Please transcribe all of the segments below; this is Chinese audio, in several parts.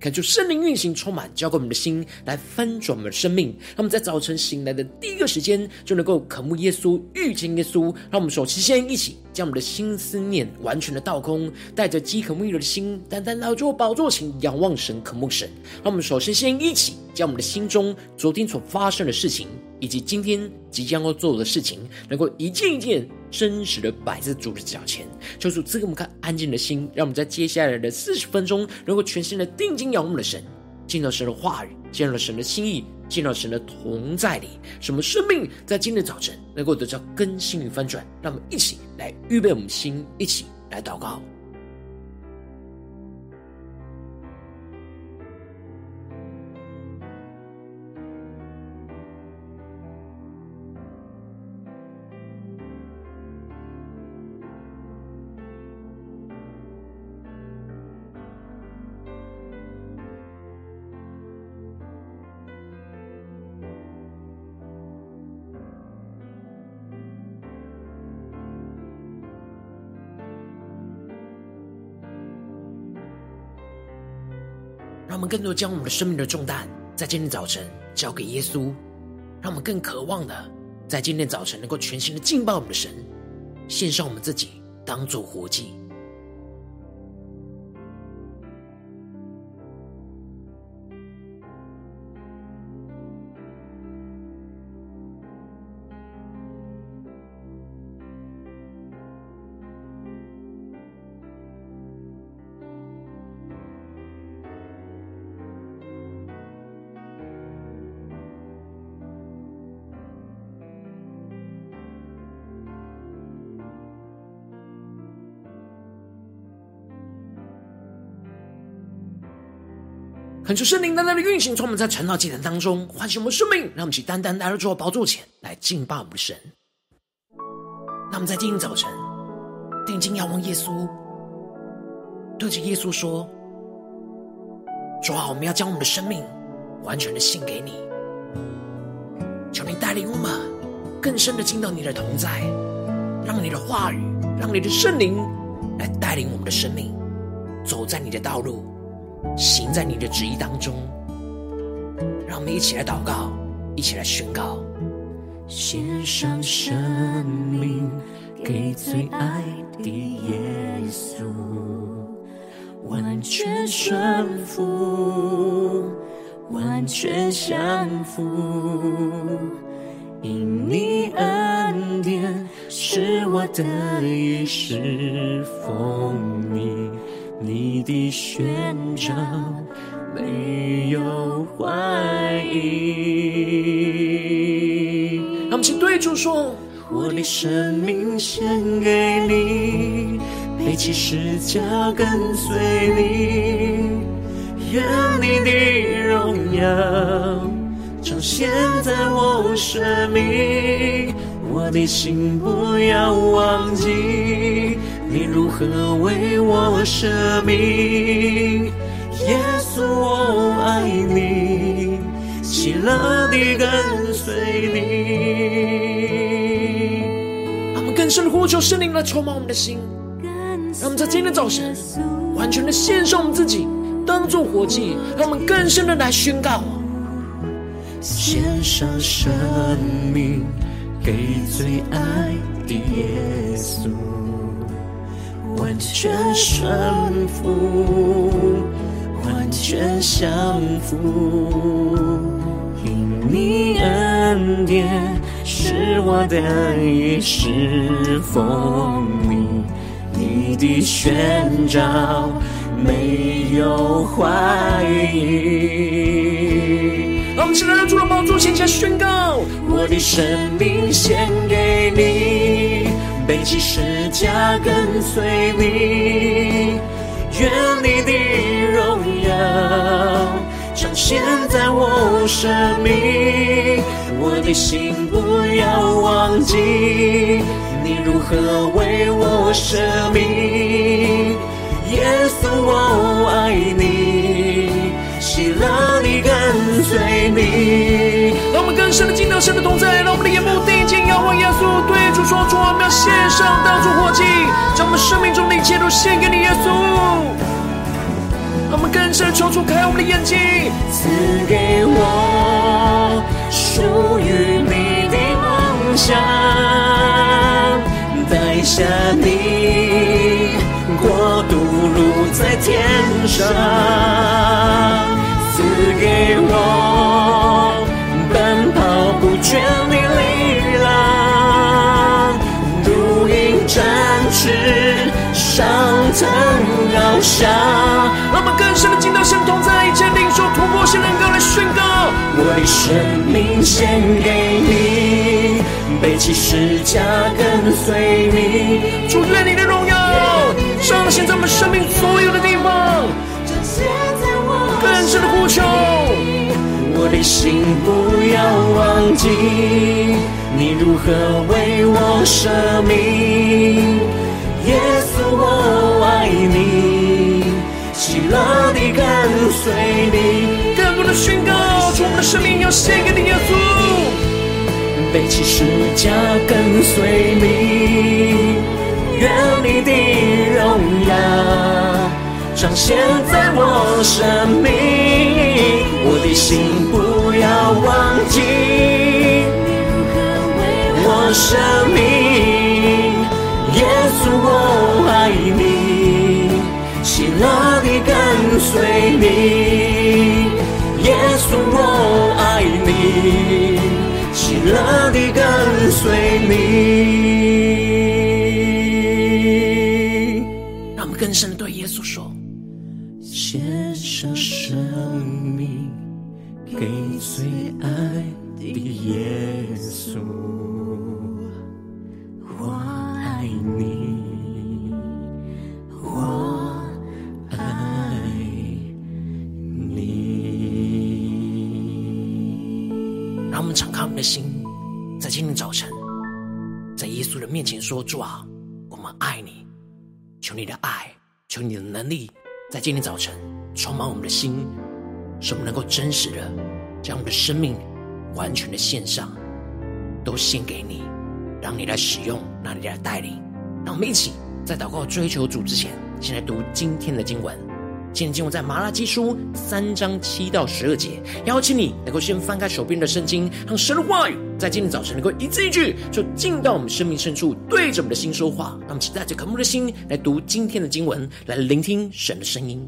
恳求圣灵运行，充满，交给我们的心，来翻转我们的生命。让我们在早晨醒来的第一个时间，就能够渴慕耶稣，遇见耶稣。让我们首先先一起将我们的心思念完全的倒空，带着饥渴沐浴的心，单单来到宝座前，仰望神，渴慕神。让我们首先先一起将我们的心中昨天所发生的事情，以及今天即将要做的事情，能够一件一件真实的摆在主的脚前，求主赐给我们看安静的心，让我们在接下来的四十分钟，能够全心的定睛仰望的神，见到神的话语，见到神的心意，见到神的同在里，使我们生命在今天早晨能够得到更新与翻转。让我们一起来预备我们心，一起来祷告。我们更多将我们的生命的重担，在今天早晨交给耶稣。让我们更渴望的，在今天早晨能够全新的敬拜我们的神，献上我们自己，当做活祭。求圣灵单单的运行，从我们在晨祷祭坛当中唤醒我们生命，让我们去单单来到主的宝座前来敬拜我们的神。那我们在今天早晨定睛仰望耶稣，对着耶稣说：“主啊，我们要将我们的生命完全的献给你，求你带领我们更深的进到你的同在，让你的话语，让你的圣灵来带领我们的生命，走在你的道路。”行在你的旨意当中，让我们一起来祷告，一起来宣告。献上生命给最爱的耶稣，完全顺服，完全降服，因你恩典使我得以侍奉你。你的宣召没有怀疑。让我们请对主说：我的生命献给你，背起十架跟随你，愿你的荣耀彰显在我生命，我的心不要忘记。你如何为我舍命？耶稣，我爱你，喜乐地跟随你。让我们更深的呼求圣灵来充满我们的心，让我们在今天早晨完全的献上我们自己，当作活祭，让我们更深的来宣告：献上生命给最爱的耶稣。完全顺服，完全降服，因你恩典是我的一世风你，你的宣召没有怀疑。让我们起来，让主的宝座前来宣告：我的生命献给你。背起十架跟随你，愿你的荣耀彰显在我生命，我的心不要忘记你如何为我舍命。耶稣，我爱你，喜乐你跟随你。让我们更深的进到神的同在，让我们的眼目定仰望耶稣，对主说：主，我们要献上当作火祭，将我们生命中的一切都献给你，耶稣。让我们更深求主开我们的眼睛，赐给我属于你的梦想，带下你国度如在天上，赐给我奔跑不倦腾翱翔。让我们更深的进到神同在，一切领受突破性能够来宣告，我的生命献给你，背起十架跟随你，主愿你的荣耀彰显在我们生命所有的地方，更深的呼求，我的心不要忘记，你如何为我舍命，耶稣我爱你，喜乐地跟随你，更多的宣告，主我们的生命要献给你耶稣，背起十架跟随你。愿你的荣耀彰显在我生命，我的心不要忘记我生命，耶稣我爱你，喜乐地跟随你，力在今天早晨充满我们的心，使我们能够真实的将我们的生命完全的献上，都献给你，让你来使用，让你来带领。让我们一起在祷告追求主之前，先来读今天的经文。今天经文在马拉基书三章七到十二节，邀请你能够先翻开手边的圣经，让神的话语在今天早晨能够一字一句，就进到我们生命深处，对着我们的心说话。让我们期待着渴慕的心来读今天的经文，来聆听神的声音。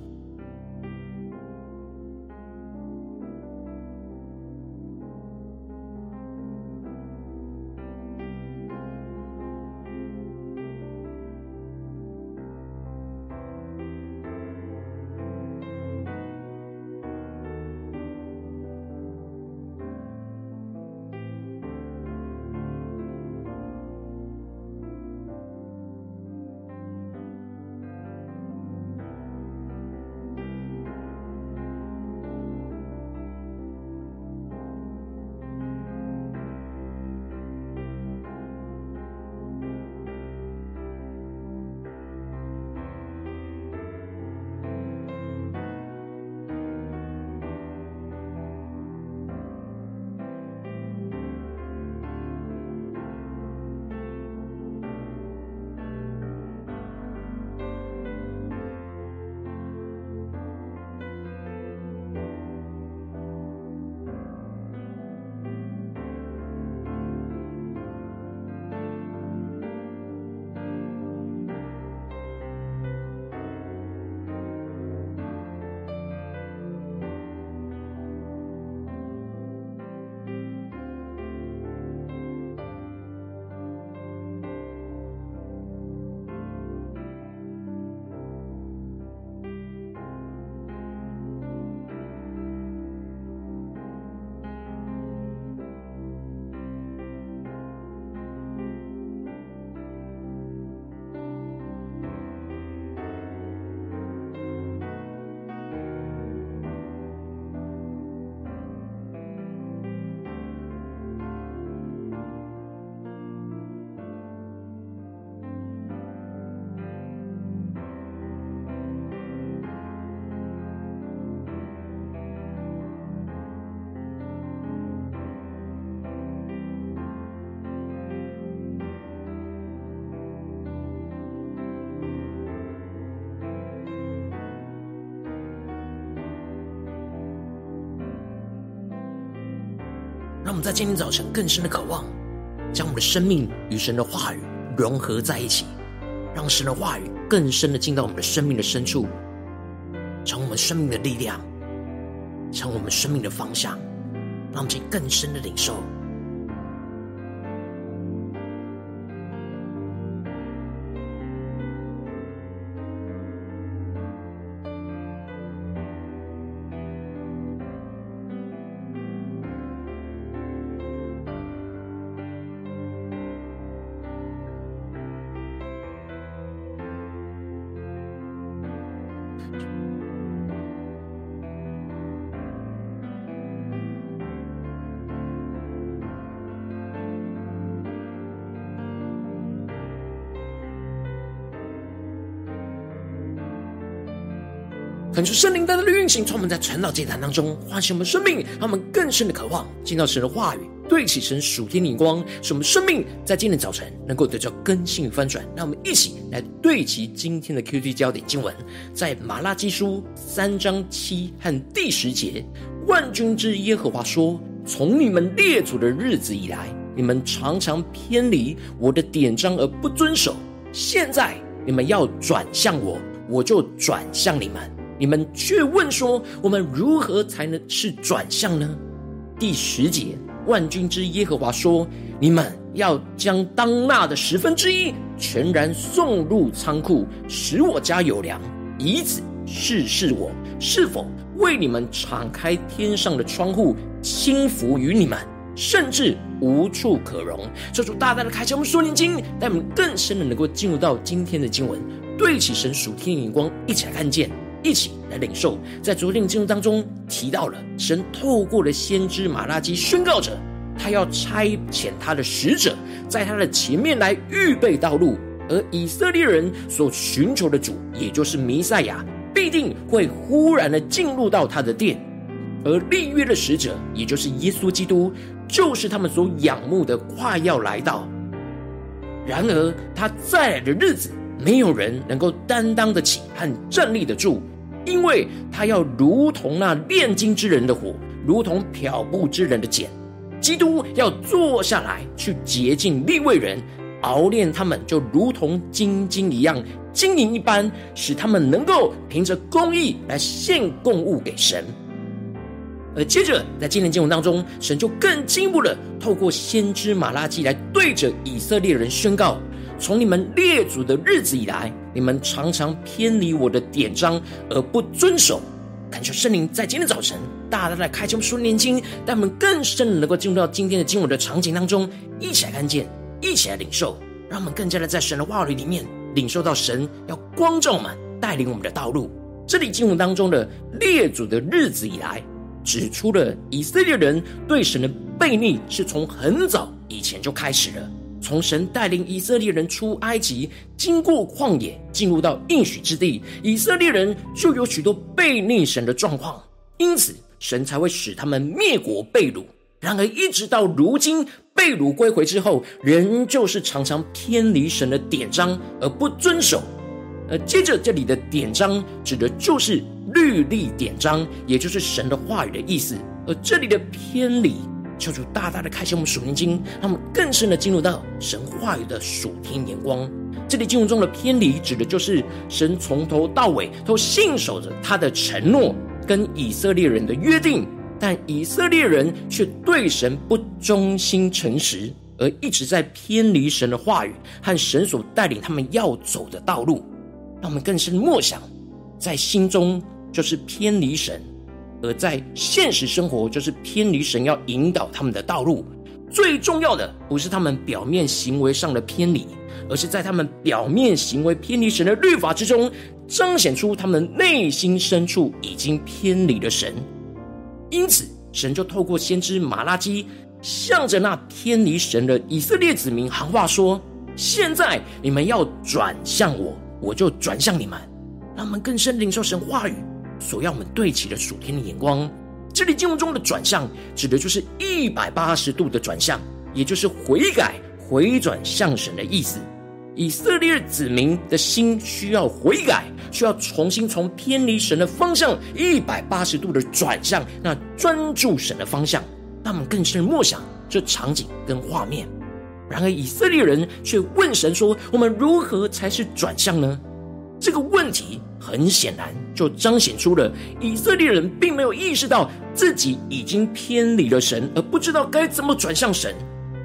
在今天早晨更深的渴望，将我们的生命与神的话语融合在一起，让神的话语更深的进到我们的生命的深处，成我们生命的力量，成我们生命的方向，让我们更深的领受。感受圣灵带来的运行，从我们在晨祷祭坛当中唤醒我们生命，让我们更深的渴望进到神的话语，对齐神属天的眼光，使我们生命在今天早晨能够得到更新与翻转。让我们一起来对齐今天的 QT 焦点经文，在马拉基书三章七和第十节，万军之耶和华说：从你们列祖的日子以来，你们常常偏离我的典章而不遵守，现在你们要转向我，我就转向你们。你们却问说：“我们如何才能是转向呢？”第十节，万军之耶和华说：“你们要将当纳的十分之一全然送入仓库，使我家有粮，以此试试我是否为你们敞开天上的窗户，倾福于你们，甚至无处可容。”这主大大的开启我们属灵经，带我们更深的能够进入到今天的经文，对起神属天的眼光，一起来看见。一起来领受，在昨天的经文当中提到了，神透过了先知马拉基宣告着，他要差遣他的使者在他的前面来预备道路，而以色列人所寻求的主，也就是弥赛亚，必定会忽然的进入到他的殿，而立约的使者，也就是耶稣基督，就是他们所仰慕的，快要来到。然而他再来的日子，没有人能够担当得起和站立得住。因为他要如同那炼金之人的火，如同漂布之人的碱，基督要坐下来去洁净利未人，熬炼他们，就如同精金一样晶莹一般，使他们能够凭着公义来献供物给神。而接着在今天经文当中，神就更进一步的透过先知马拉基来对着以色列人宣告。从你们列祖的日子以来，你们常常偏离我的典章而不遵守。感谢圣灵在今天早晨大大的开启我们属灵眼睛，让我们更深的能够进入到今天的经文的场景当中，一起来看见，一起来领受，让我们更加的在神的话语里面领受到神要光照我们、带领我们的道路。这里经文当中的列祖的日子以来，指出了以色列人对神的悖逆是从很早以前就开始了。从神带领以色列人出埃及，经过旷野，进入到应许之地，以色列人就有许多悖逆神的状况，因此神才会使他们灭国被掳。然而，一直到如今被掳归回之后，仍旧是常常偏离神的典章而不遵守。而接着这里的典章指的就是律例典章，也就是神的话语的意思。而这里的偏离。求主大大的开启我们属灵经，让我们更深的进入到神话语的属天眼光。这里经文中的偏离，指的就是神从头到尾都信守着他的承诺跟以色列人的约定，但以色列人却对神不忠心诚实，而一直在偏离神的话语和神所带领他们要走的道路。让我们更深默想，在心中就是偏离神。而在现实生活，就是偏离神要引导他们的道路。最重要的不是他们表面行为上的偏离，而是在他们表面行为偏离神的律法之中，彰显出他们内心深处已经偏离了神。因此，神就透过先知马拉基，向着那偏离神的以色列子民喊话说：“现在你们要转向我，我就转向你们。”让我们更深领受神话语。所要我们对齐的属天的眼光，这里经文中的转向，指的就是一百八十度的转向，也就是悔改、回转向神的意思。以色列子民的心需要悔改，需要重新从偏离神的方向一百八十度的转向，那专注神的方向。让我们更深默想这场景跟画面。然而以色列人却问神说：“我们如何才是转向呢？”这个问题很显然就彰显出了以色列人并没有意识到自己已经偏离了神，而不知道该怎么转向神。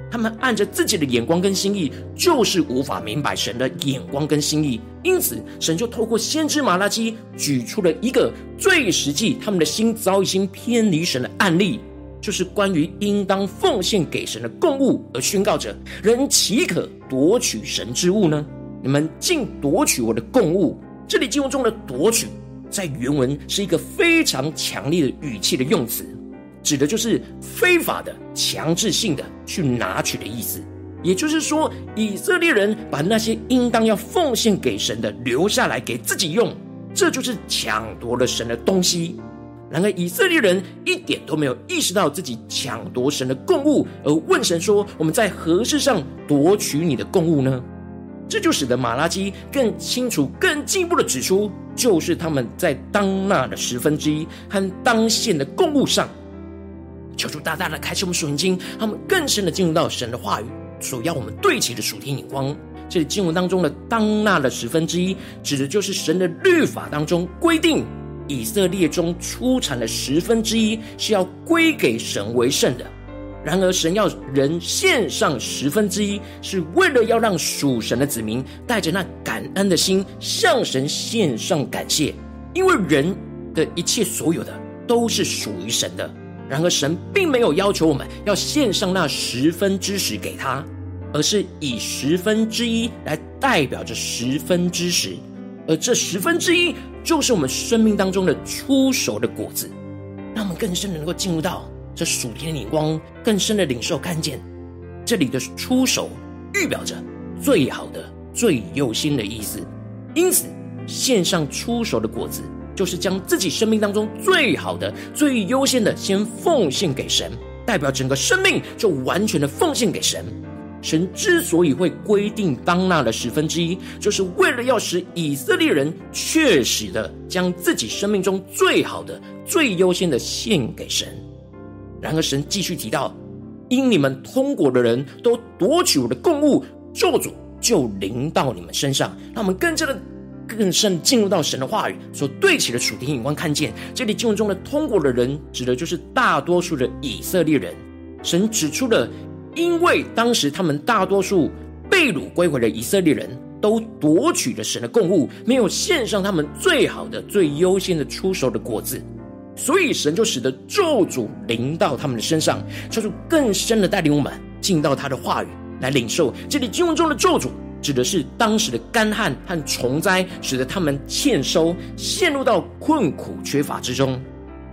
他们按着自己的眼光跟心意，就是无法明白神的眼光跟心意。因此，神就透过先知马拉基举出了一个最实际，他们的心早已经偏离神的案例，就是关于应当奉献给神的供物，而宣告着：人岂可夺取神之物呢？你们竟夺取我的供物！这里经文中的夺取，在原文是一个非常强烈的语气的用词，指的就是非法的、强制性的去拿取的意思。也就是说，以色列人把那些应当要奉献给神的留下来给自己用，这就是抢夺了神的东西。然而，以色列人一点都没有意识到自己抢夺神的供物，而问神说：“我们在何事上夺取你的供物呢？”这就使得马拉基更清楚、更进一步的指出，就是他们在当纳的十分之一和当献的供物上，求主大大的开启我们属灵经，他们更深的进入到神的话语所要我们对齐的属天眼光。这里经文当中的当纳的十分之一，指的就是神的律法当中规定，以色列中出产的十分之一是要归给神为圣的。然而，神要人献上十分之一，是为了要让属神的子民带着那感恩的心向神献上感谢，因为人的一切所有的都是属于神的。然而，神并没有要求我们要献上那十分之十给他，而是以十分之一来代表着十分之十，而这十分之一就是我们生命当中的初熟的果子，让我们更深的能够进入到。这属天的眼光更深的领受看见，这里的出手预表着最好的、最优先的意思。因此，献上出手的果子，就是将自己生命当中最好的、最优先的先奉献给神，代表整个生命就完全的奉献给神。神之所以会规定当纳的十分之一，就是为了要使以色列人确实的将自己生命中最好的、最优先的献给神。然而，神继续提到：“因你们通国的人都夺取我的供物，咒诅就临到你们身上。”让我们更加的、更深进入到神的话语所对齐的属天眼光，看见这里经文中的通国的人，指的就是大多数的以色列人。神指出了，因为当时他们大多数被掳归回的以色列人都夺取了神的供物，没有献上他们最好的、最优先的出手的果子。所以神就使得咒诅临到他们的身上，求主更深的带领我们进到他的话语来领受。这里经文中的咒诅，指的是当时的干旱和虫灾，使得他们欠收，陷入到困苦缺乏之中。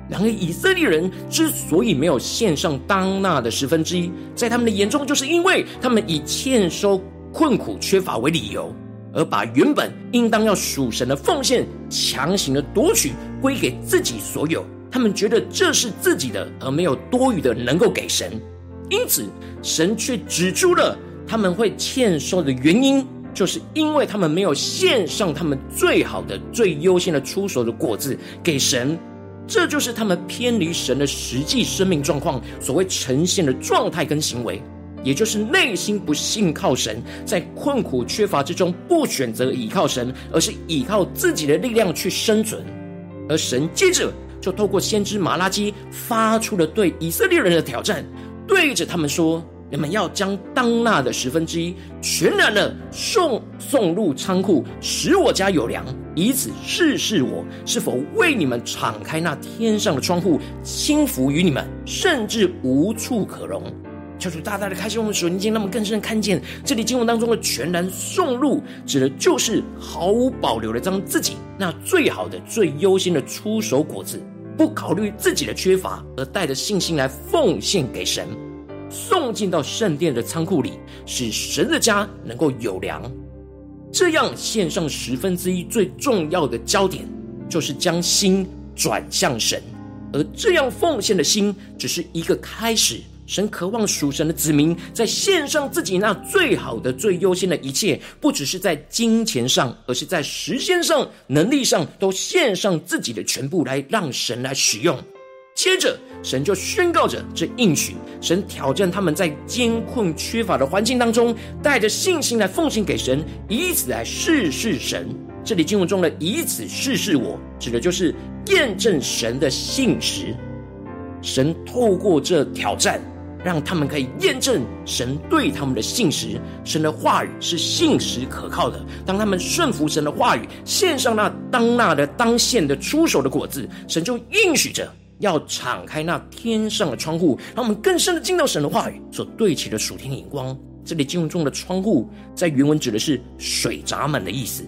然而以色列人之所以没有献上当纳的十分之一，在他们的眼中，就是因为他们以欠收、困苦缺乏为理由。而把原本应当要属神的奉献强行的夺取归给自己所有，他们觉得这是自己的，而没有多余的能够给神。因此，神却指出了他们会欠收的原因，就是因为他们没有献上他们最好的、最优先的出手的果子给神。这就是他们偏离神的实际生命状况所谓呈现的状态跟行为。也就是内心不信靠神，在困苦缺乏之中，不选择倚靠神，而是倚靠自己的力量去生存。而神接着就透过先知玛拉基发出了对以色列人的挑战，对着他们说：“你们要将当纳的十分之一全然的送送入仓库，使我家有粮，以此试试我是否为你们敞开那天上的窗户，倾福于你们，甚至无处可容。”求主大大的开启我们属灵经，让我们更深的看见这里经文当中的全然送入，指的就是毫无保留的将自己那最好的、最优先的出手果子，不考虑自己的缺乏，而带着信心来奉献给神，送进到圣殿的仓库里，使神的家能够有粮。这样献上十分之一最重要的焦点，就是将心转向神，而这样奉献的心，只是一个开始。神渴望属神的子民在献上自己那最好的、最优先的一切，不只是在金钱上，而是在时间上、能力上，都献上自己的全部来让神来使用。接着，神就宣告着这应许。神挑战他们在艰困缺乏的环境当中，带着信心来奉献给神，以此来试试神。这里经文中的“以此试试我”，指的就是验证神的信实。神透过这挑战。让他们可以验证神对他们的信实，神的话语是信实可靠的。当他们顺服神的话语，献上那当纳的当献的出手的果子，神就应许着要敞开那天上的窗户，让我们更深的进到神的话语所对齐的属天的眼光。这里经文中的窗户，在原文指的是水闸门的意思。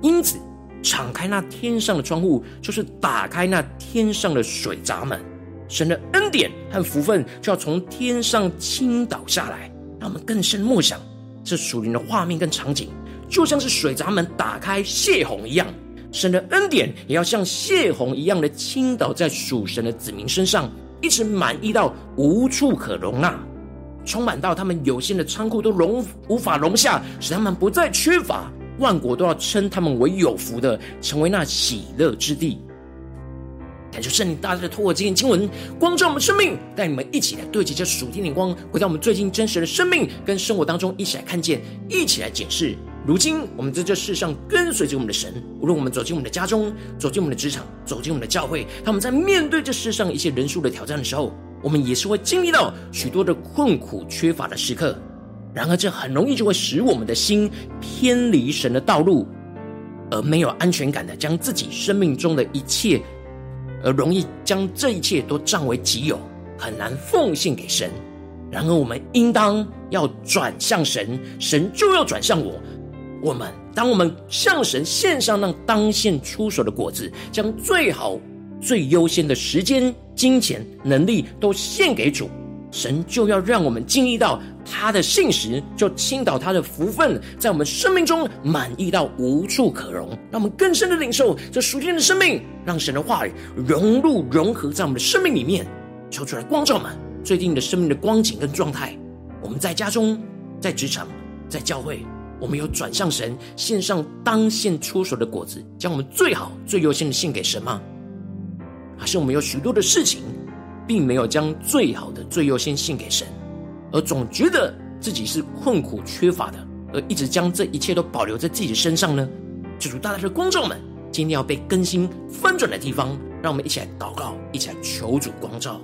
因此，敞开那天上的窗户，就是打开那天上的水闸门。神的恩典和福分就要从天上倾倒下来，让我们更深默想这属灵的画面跟场景，就像是水闸门打开泄洪一样，神的恩典也要像泄洪一样的倾倒在属神的子民身上，一直满溢到无处可容纳，充满到他们有限的仓库都容无法容下，使他们不再缺乏，万国都要称他们为有福的，成为那喜乐之地。感谢圣灵大大的透过今天经文光照我们生命，带你们一起来对齐这属天的光，回到我们最近真实的生命跟生活当中，一起来看见，一起来检视。如今我们在这世上跟随着我们的神，无论我们走进我们的家中，走进我们的职场，走进我们的教会，他们在面对这世上一些人数的挑战的时候，我们也是会经历到许多的困苦、缺乏的时刻。然而，这很容易就会使我们的心偏离神的道路，而没有安全感的将自己生命中的一切。而容易将这一切都占为己有，很难奉献给神。然而，我们应当要转向神，神就要转向我。我们当我们向神献上那当献出手的果子，将最好、最优先的时间、金钱、能力都献给主。神就要让我们经历到他的信实，就倾倒他的福分，在我们生命中满溢到无处可容，让我们更深的领受这属天的生命，让神的话语融入融合在我们的生命里面，求出来光照们最近的生命的光景跟状态。我们在家中、在职场、在教会，我们有转向神，献上当献出手的果子，将我们最好、最优先的献给神吗？还是我们有许多的事情？并没有将最好的、最优先献给神，而总觉得自己是困苦缺乏的，而一直将这一切都保留在自己的身上呢？主大大的光照们，今天要被更新翻转的地方，让我们一起来祷告，一起来求主光照。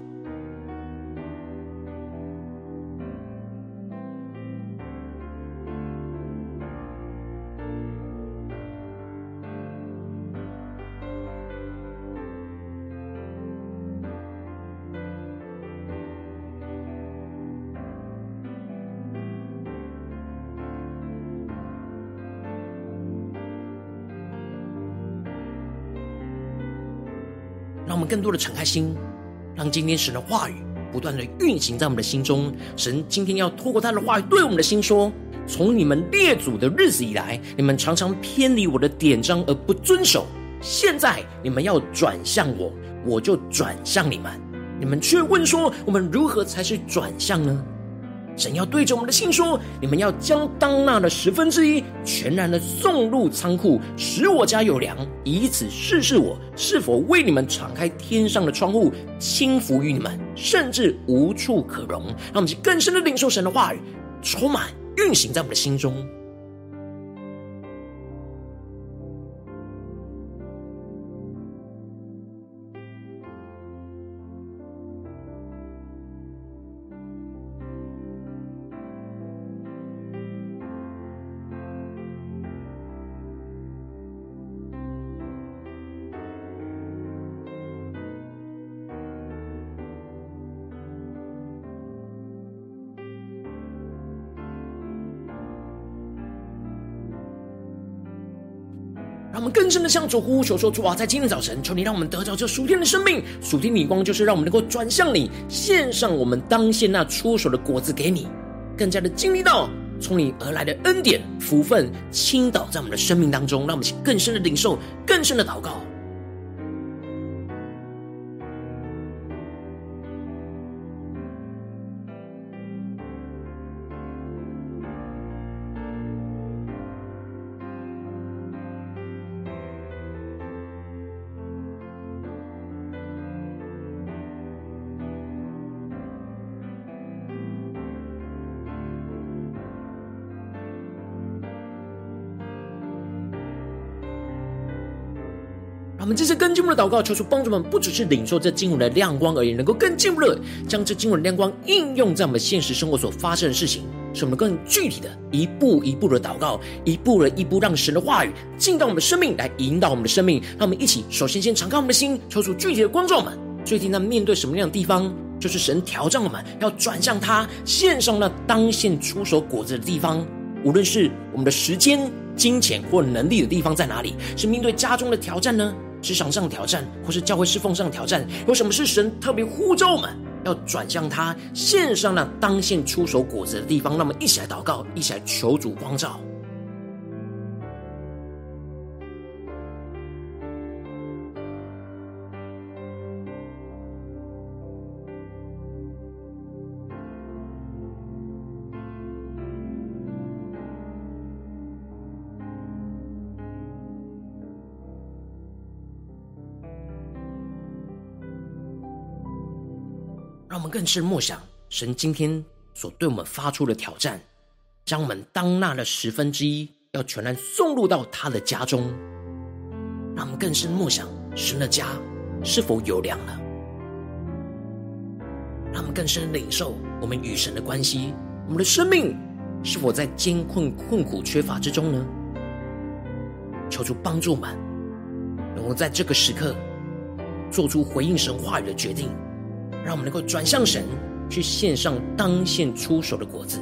更多的敞开心，让今天神的话语不断的运行在我们的心中。神今天要透过他的话语对我们的心说：从你们列祖的日子以来，你们常常偏离我的典章而不遵守。现在你们要转向我，我就转向你们。你们却问说：我们如何才是转向呢？神要对着我们的心说：“你们要将当纳的十分之一全然的送入仓库，使我家有粮，以此试试我是否为你们敞开天上的窗户，轻浮于你们，甚至无处可容。”让我们去更深的领受神的话语，充满运行在我们的心中。更深的向主呼求说：主啊，在今天早晨，求你让我们得到这属天的生命。属天的光就是让我们能够转向你，献上我们当献那出手的果子给你，更加的经历到从你而来的恩典福分倾倒在我们的生命当中。让我们更深的领受，更深的祷告。我们这次更进一步的祷告，求主帮助我们，不只是领受这经文的亮光而已，能够更进一步的将这经文的亮光应用在我们现实生活所发生的事情，使我们更具体的一步一步的祷告，一步的一步让神的话语进到我们的生命，来引导我们的生命。让我们一起首先先敞开我们的心，求主具体的光照们。最近在面对什么样的地方，就是神挑战我们要转向他，献上那当献出手果子的地方。无论是我们的时间、金钱或能力的地方在哪里，是面对家中的挑战呢？职场上的挑战，或是教会侍奉上的挑战，有什么是神特别呼召我们要转向他，献上那当献出手果子的地方？那么，一起来祷告，一起来求主光照。更深默想神今天所对我们发出的挑战，将我们当纳的十分之一要全然送入到他的家中。让我们更深默想神的家是否有粮了？让我们更深领受我们与神的关系，我们的生命是否在艰困困苦缺乏之中呢？求主帮助我们，能够在这个时刻做出回应神话语的决定。让我们能够转向神，去献上当献出手的果子，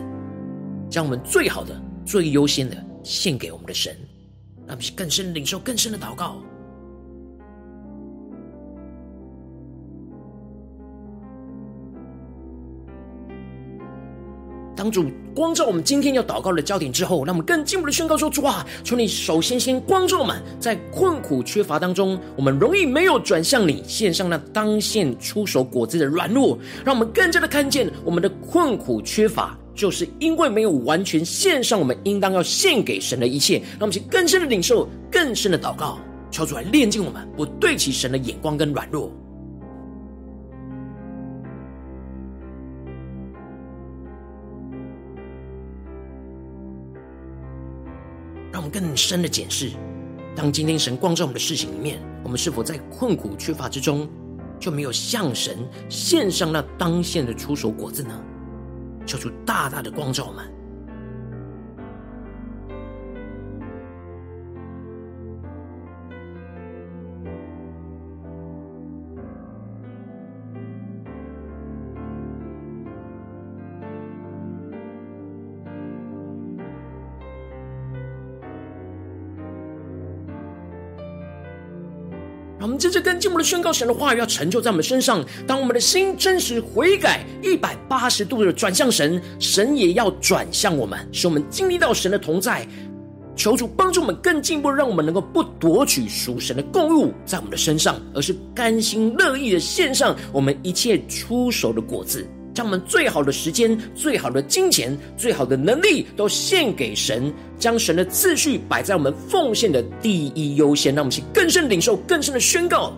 将我们最好的、最优先的献给我们的神，让我们更深领受更深的祷告。当主光照我们今天要祷告的焦点之后，让我们更进一步的宣告说：主啊，求你首先先光照我们，在困苦缺乏当中，我们容易没有转向你，献上那当献出手果子的软弱，让我们更加的看见我们的困苦缺乏，就是因为没有完全献上我们应当要献给神的一切。让我们去更深的领受，更深的祷告，求主来炼净我们，不对齐神的眼光跟软弱。更深的检视，当今天神光照我们的事情里面，我们是否在困苦缺乏之中，就没有向神献上那当献的出手果子呢？求主大大的光照我们。这更进步的宣告神的话语要成就在我们身上。当我们的心真实悔改，一百八十度的转向神，神也要转向我们，使我们经历到神的同在。求主帮助我们更进一步，让我们能够不夺取属神的供物在我们的身上，而是甘心乐意的献上我们一切出手的果子。将我们最好的时间、最好的金钱、最好的能力都献给神，将神的次序摆在我们奉献的第一优先，让我们去更深领受、更深的宣告。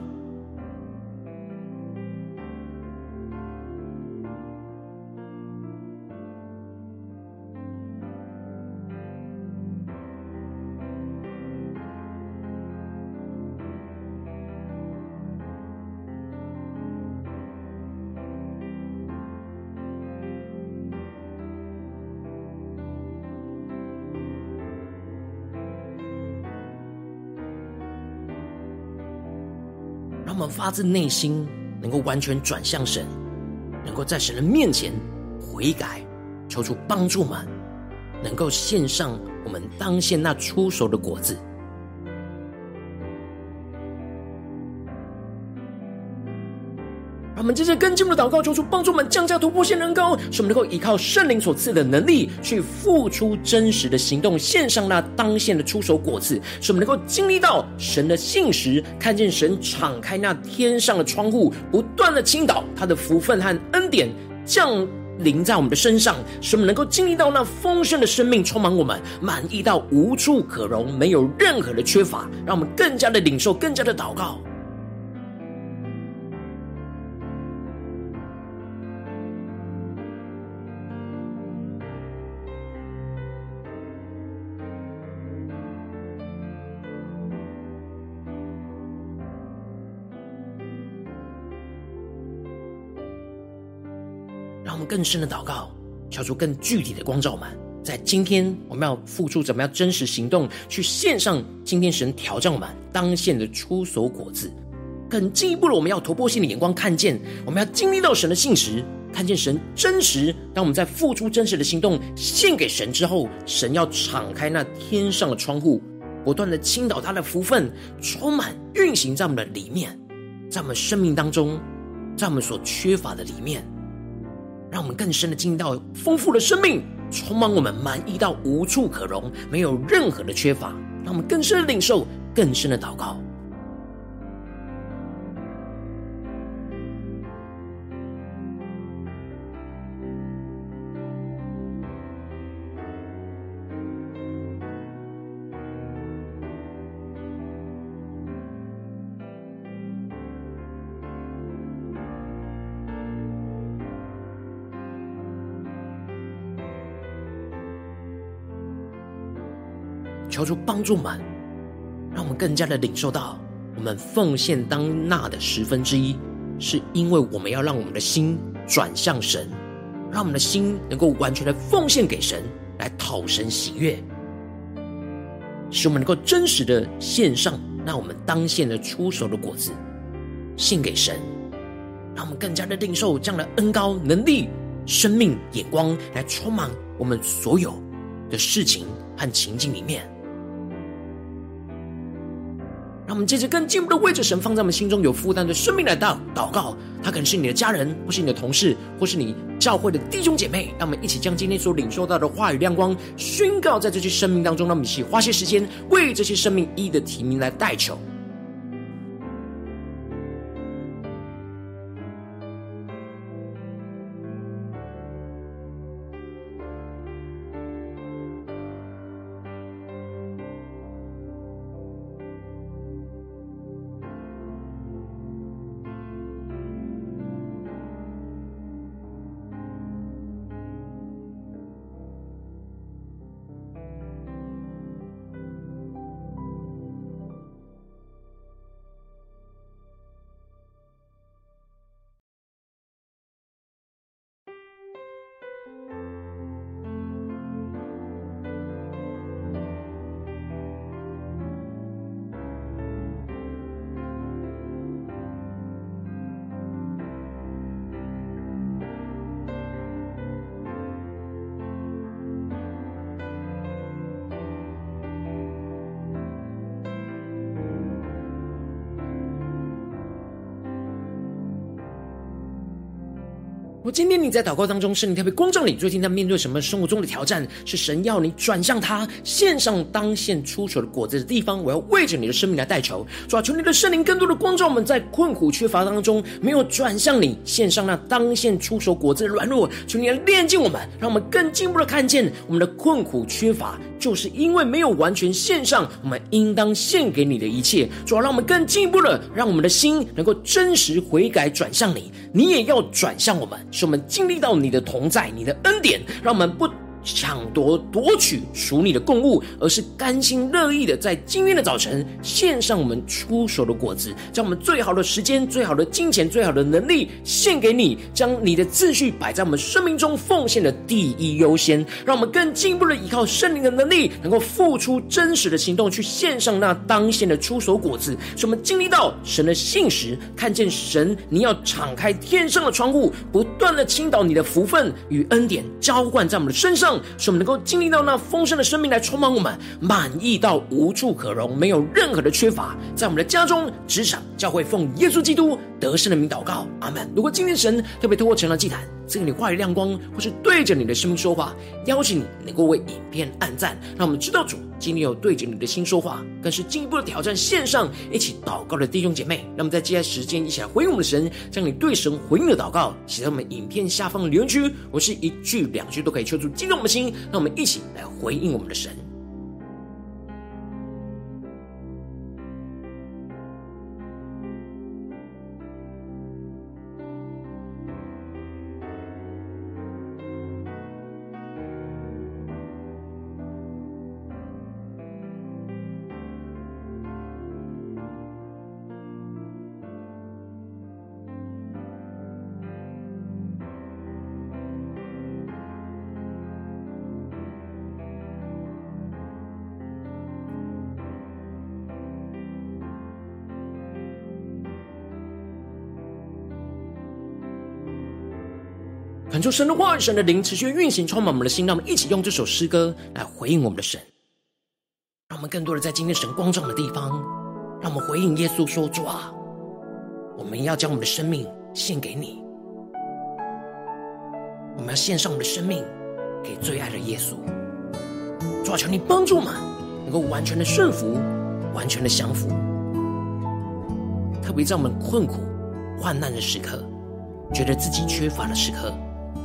让我们发自内心能够完全转向神，能够在神的面前悔改，求主帮助们，能够献上我们当献那出手的果子。我们接着跟进我们的祷告，求主帮助我们降价突破性能高，使我们能够依靠圣灵所赐的能力，去付出真实的行动，献上那当献的出手果子，使我们能够经历到神的信实，看见神敞开那天上的窗户，不断的倾倒他的福分和恩典降临在我们的身上，使我们能够经历到那丰盛的生命充满我们，满意到无处可容，没有任何的缺乏，让我们更加的领受，更加的祷告。更深的祷告，求出更具体的光照们。在今天，我们要付出怎么样真实行动，去献上今天神挑战我们当献的出所果子。更进一步的，我们要突破性的眼光，看见我们要经历到神的信实，看见神真实。当我们在付出真实的行动献给神之后，神要敞开那天上的窗户，不断的倾倒他的福分，充满运行在我们的里面，在我们生命当中，在我们所缺乏的里面，让我们更深的经历到丰富的生命。充满我们满意到无处可容，没有任何的缺乏，让我们更深的领受，更深的祷告。求主帮助们，让我们更加的领受到，我们奉献当纳的十分之一，是因为我们要让我们的心转向神，让我们的心能够完全的奉献给神，来讨神喜悦，使我们能够真实的献上那我们当献的出手的果子，献给神，让我们更加的领受这样的恩高能力、生命眼光，来充满我们所有的事情和情境里面。让我们接着更进一步的为着神放在我们心中有负担的生命来祷祷告，他可能是你的家人，或是你的同事，或是你教会的弟兄姐妹。让我们一起将今天所领受到的话语亮光宣告在这些生命当中。让我们一起花些时间为这些生命一一的提名来代求。今天你在祷告当中，圣灵特别光照你。最近在面对什么生活中的挑战？是神要你转向他，献上当献出手的果子的地方。我要为着你的生命来代求，主啊，求你的圣灵更多的光照我们，在困苦缺乏当中没有转向你，献上那当献出手果子的软弱。求你来炼净我们，让我们更进一步的看见我们的困苦缺乏，就是因为没有完全献上我们应当献给你的一切。主啊，让我们更进一步的，让我们的心能够真实悔改转向你，你也要转向我们。使我们经历到你的同在，你的恩典，让我们不抢夺夺取属你的供物，而是甘心乐意的在今天的早晨献上我们出手的果子，将我们最好的时间、最好的金钱、最好的能力献给你，将你的秩序摆在我们生命中奉献的第一优先，让我们更进一步的依靠圣灵的能力，能够付出真实的行动去献上那当献的出手果子，使我们经历到神的信实，看见神你要敞开天上的窗户，不断的倾倒你的福分与恩典浇灌在我们的身上。使我们能够经历到那丰盛的生命来充满我们，满意到无处可容，没有任何的缺乏。在我们的家中、职场、教会，奉耶稣基督得胜的名祷告，阿门。如果今天神特别透过成了祭坛赐给你话语亮光，或是对着你的生命说话，邀请你能够为影片按赞，让我们知道主今天有对着你的心说话，更是进一步的挑战线上一起祷告的弟兄姐妹。那么在接下来时间一起来回应我们的神，将你对神回应的祷告写在我们影片下方的留言区，我是一句两句都可以说出激动我们的心。让我们一起来回应我们的神。恳求神的话语、神的灵持续运行，充满我们的心。让我们一起用这首诗歌来回应我们的神，让我们更多的在今天神光照的地方，让我们回应耶稣说：“主啊，我们要将我们的生命献给你，我们要献上我们的生命给最爱的耶稣。主啊，求你帮助我们，能够完全的顺服，完全的降服。特别在我们困苦、患难的时刻，觉得自己缺乏的时刻。”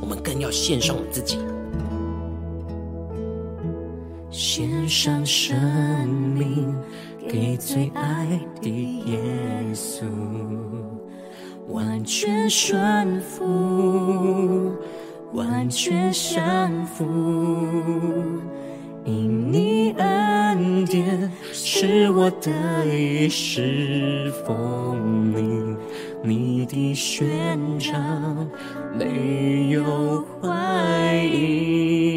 我们更要献上我们自己，献上生命给最爱的耶稣，完全顺服，完全降服，因你恩典是我的一世丰盈。你的宣召没有怀疑。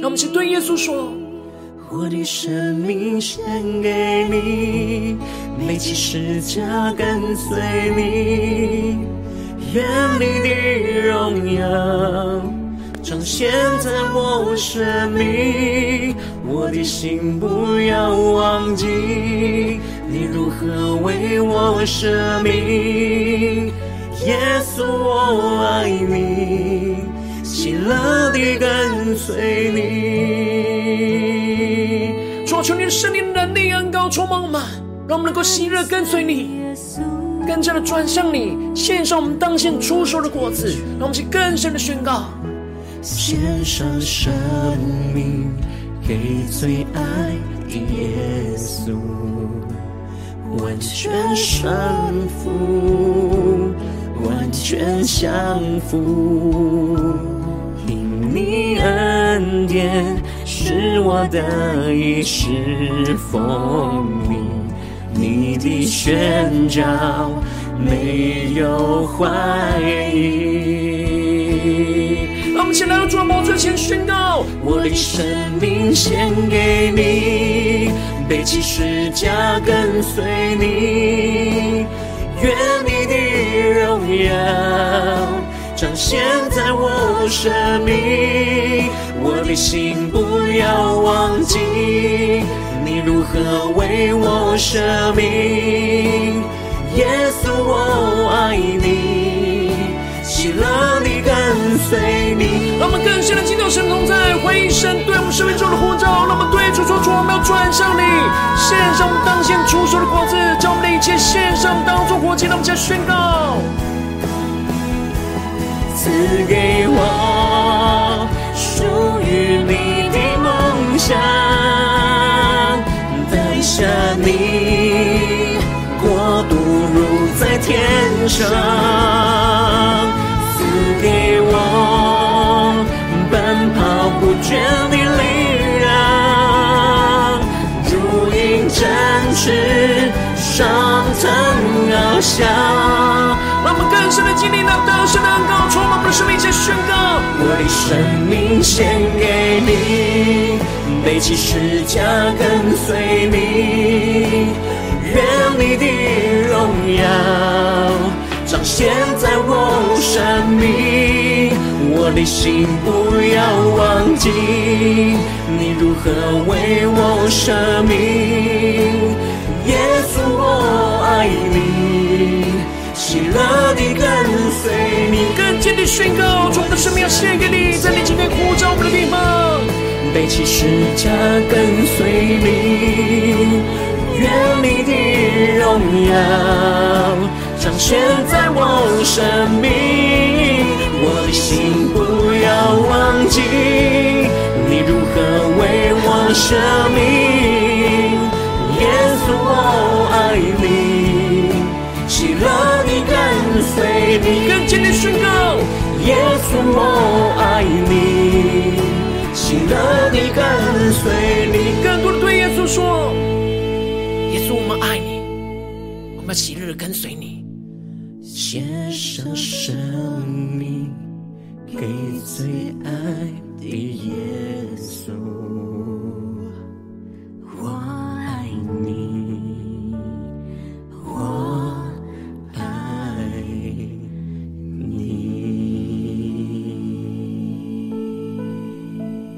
让我们一起对耶稣说：“我的生命献给你，背起十字架跟随你，愿你的荣耀彰显在我生命，我的心不要忘记。”你如何为我舍命？耶稣，我爱你，喜乐地跟随你。主啊，求你的圣灵能力恩高充满我们，让我们能够喜乐跟随你，更加的转向你，献上我们当献初熟的果子，让我们去更深的宣告，献上生命给最爱的耶稣。完全顺服，完全降服，因你恩典是我的一世丰盈，你的宣召没有怀疑。让我们先来，到主的宝座前宣告：我的生命献给你。背起十字架跟随你，愿你的荣耀彰显在我生命，我的心不要忘记你如何为我舍命，耶稣我爱你，希乐你跟随你。让我们更深的敬拜神同在，回应神对我们生命中的呼召，让我们对主说：主，我们要转向你。献上当先出手的果子，将我们的一切献上，当作活祭，让我们再宣告。赐给我属于你的梦想，带下你国度如在天上，跑不倦的力是上腾翱翔，让我们更深的经历那得胜的恩膏，充满我们的生命，在宣告：我的生命献给你，背起十架跟随你，愿你的荣耀彰显在我生命，我的心不要忘记你如何为我舍命。耶稣，我爱你，喜乐地跟随你。更坚定宣告，我的生命要献给你，在你今天呼召我们的地方，背起十字架跟随你，愿你的荣耀彰显在我生命，心不要忘记你如何为我舍命。耶稣我爱你，喜乐地跟随你。更坚定宣告，耶稣，我爱你，喜乐地跟随你。更多的对耶稣说，耶稣，我们爱你，我们要喜乐跟随你，献上生命给最爱的耶稣，我爱你，我爱你。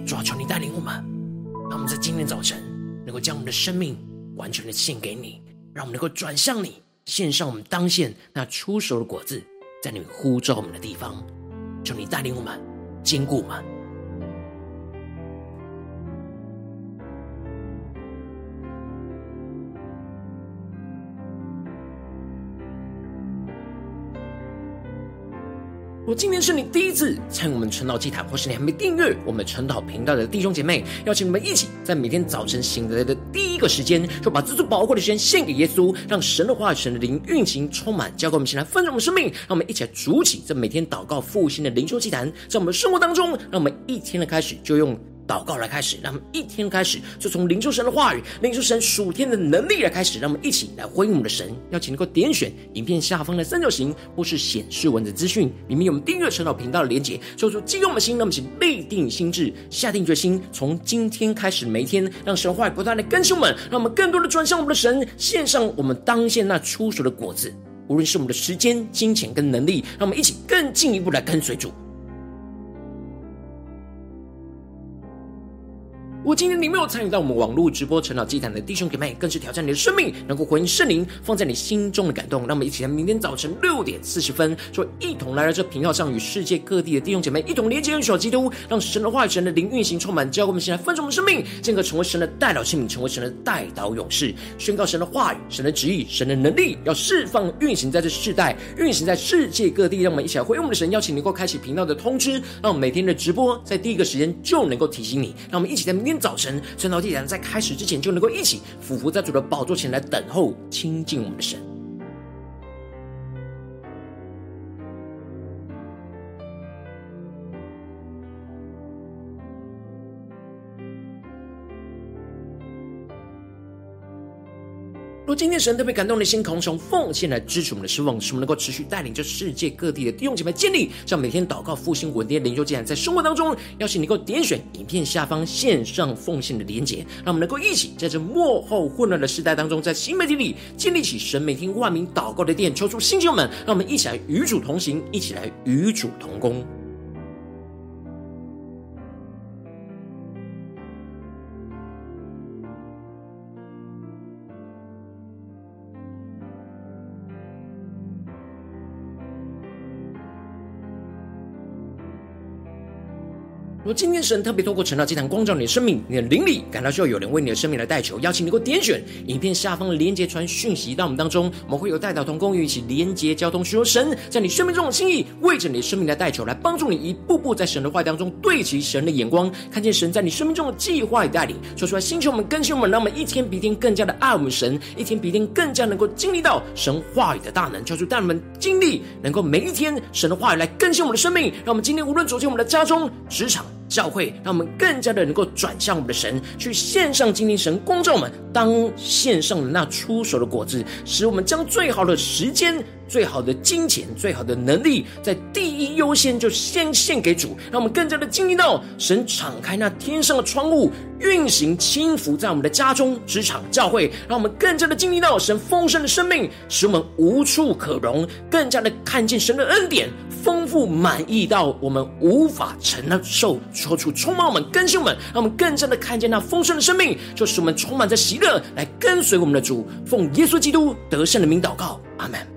主啊，求你带领我们，让我们在今天早晨能够将我们的生命完全的献给你，让我们能够转向你，献上我们当献那出手的果子，在你呼召我们的地方。求你带领我们，坚固我们。我今天是你第一次参与我们晨祷祭坛，或是你还没订阅我们晨祷频道的弟兄姐妹，邀请你们一起在每天早晨醒来的第一个时间，就把自最宝贵的时间献给耶稣，让神的话语、神的灵运行充满，交给我们，先来分盛我们生命。让我们一起来主起这每天祷告复兴的灵修祭坛，在我们生活当中，让我们一天的开始就用。祷告来开始，让我们一天开始就从领受神的话语、领受神属天的能力来开始，让我们一起来回应我们的神。邀请能够点选影片下方的三角形，或是显示文字资讯，里面有我们订阅晨祷频道的连结。说出激动我们的心，让我们请立定心智，下定决心，从今天开始每一天，让神话语不断的更新我们，让我们更多的转向我们的神，献上我们当下那初熟的果子，无论是我们的时间、金钱跟能力，让我们一起更进一步来跟随主。我今天你没有参与到我们网络直播晨祷祭坛的弟兄姐妹，更是挑战你的生命，能够回应圣灵放在你心中的感动。让我们一起在明天早晨六点四十分，就一同来到这频道上，与世界各地的弟兄姐妹一同连接、认识基督，让神的话语、神的灵运行充满，教会我们现在分盛我们生命，进而成为神的代祷器皿，成为神的代祷勇士，宣告神的话语、神的旨意、神的能力，要释放运行在这世代，运行在世界各地。让我们一起来回应我们的神，邀请能够开启频道的通知，让我们每天的直播在第一个时间就能够提醒你。让我们一起在明天。早晨，晨祷祭坛在开始之前就能够一起俯伏在主的宝座前来等候亲近我们的神。今天神特别感动的心，从奉献来支持我们的侍奉，使我们能够持续带领着世界各地的弟兄姐妹建立，像每天祷告复兴稳定的灵修祭坛，在生活当中，邀请你能够点选影片下方线上奉献的连结，让我们能够一起在这幕后混乱的时代当中，在新媒体里建立起神每天万名祷告的殿，抽出新弟兄们，让我们一起来与主同行，一起来与主同工。如果今天神特别透过晨祷祭坛光照你的生命，你的灵里感到需要有人为你的生命来代求，邀请你能够点选影片下方的连结传讯息到我们当中，我们会有代导同工与一起连结交通，寻求神在你生命中的心意，为着你的生命来代求，来帮助你一步步在神的话当中对齐神的眼光，看见神在你生命中的计划与带领，说出来，星球们更新我们，让我们一天比一天更加的爱我们神，一天比一天更加能够经历到神话语的大能，求主带我们经历，能够每一天神的话语来更新我们的生命，让我们今天无论走进我们的家中、职场。教会让我们更加的能够转向我们的神，去献上今天神光照我们当献上的那出手的果子，使我们将最好的时间、最好的金钱、最好的能力，在第一优先就先献给主，让我们更加的经历到神敞开那天上的窗户，运行轻浮在我们的家中、职场、教会，让我们更加的经历到神丰盛的生命，使我们无处可容，更加的看见神的恩典。丰富满意到我们无法承受，说出充满我们、更新我们，让我们更加的看见那丰盛的生命，就使我们充满着喜乐，来跟随我们的主，奉耶稣基督得胜的名祷告，阿门。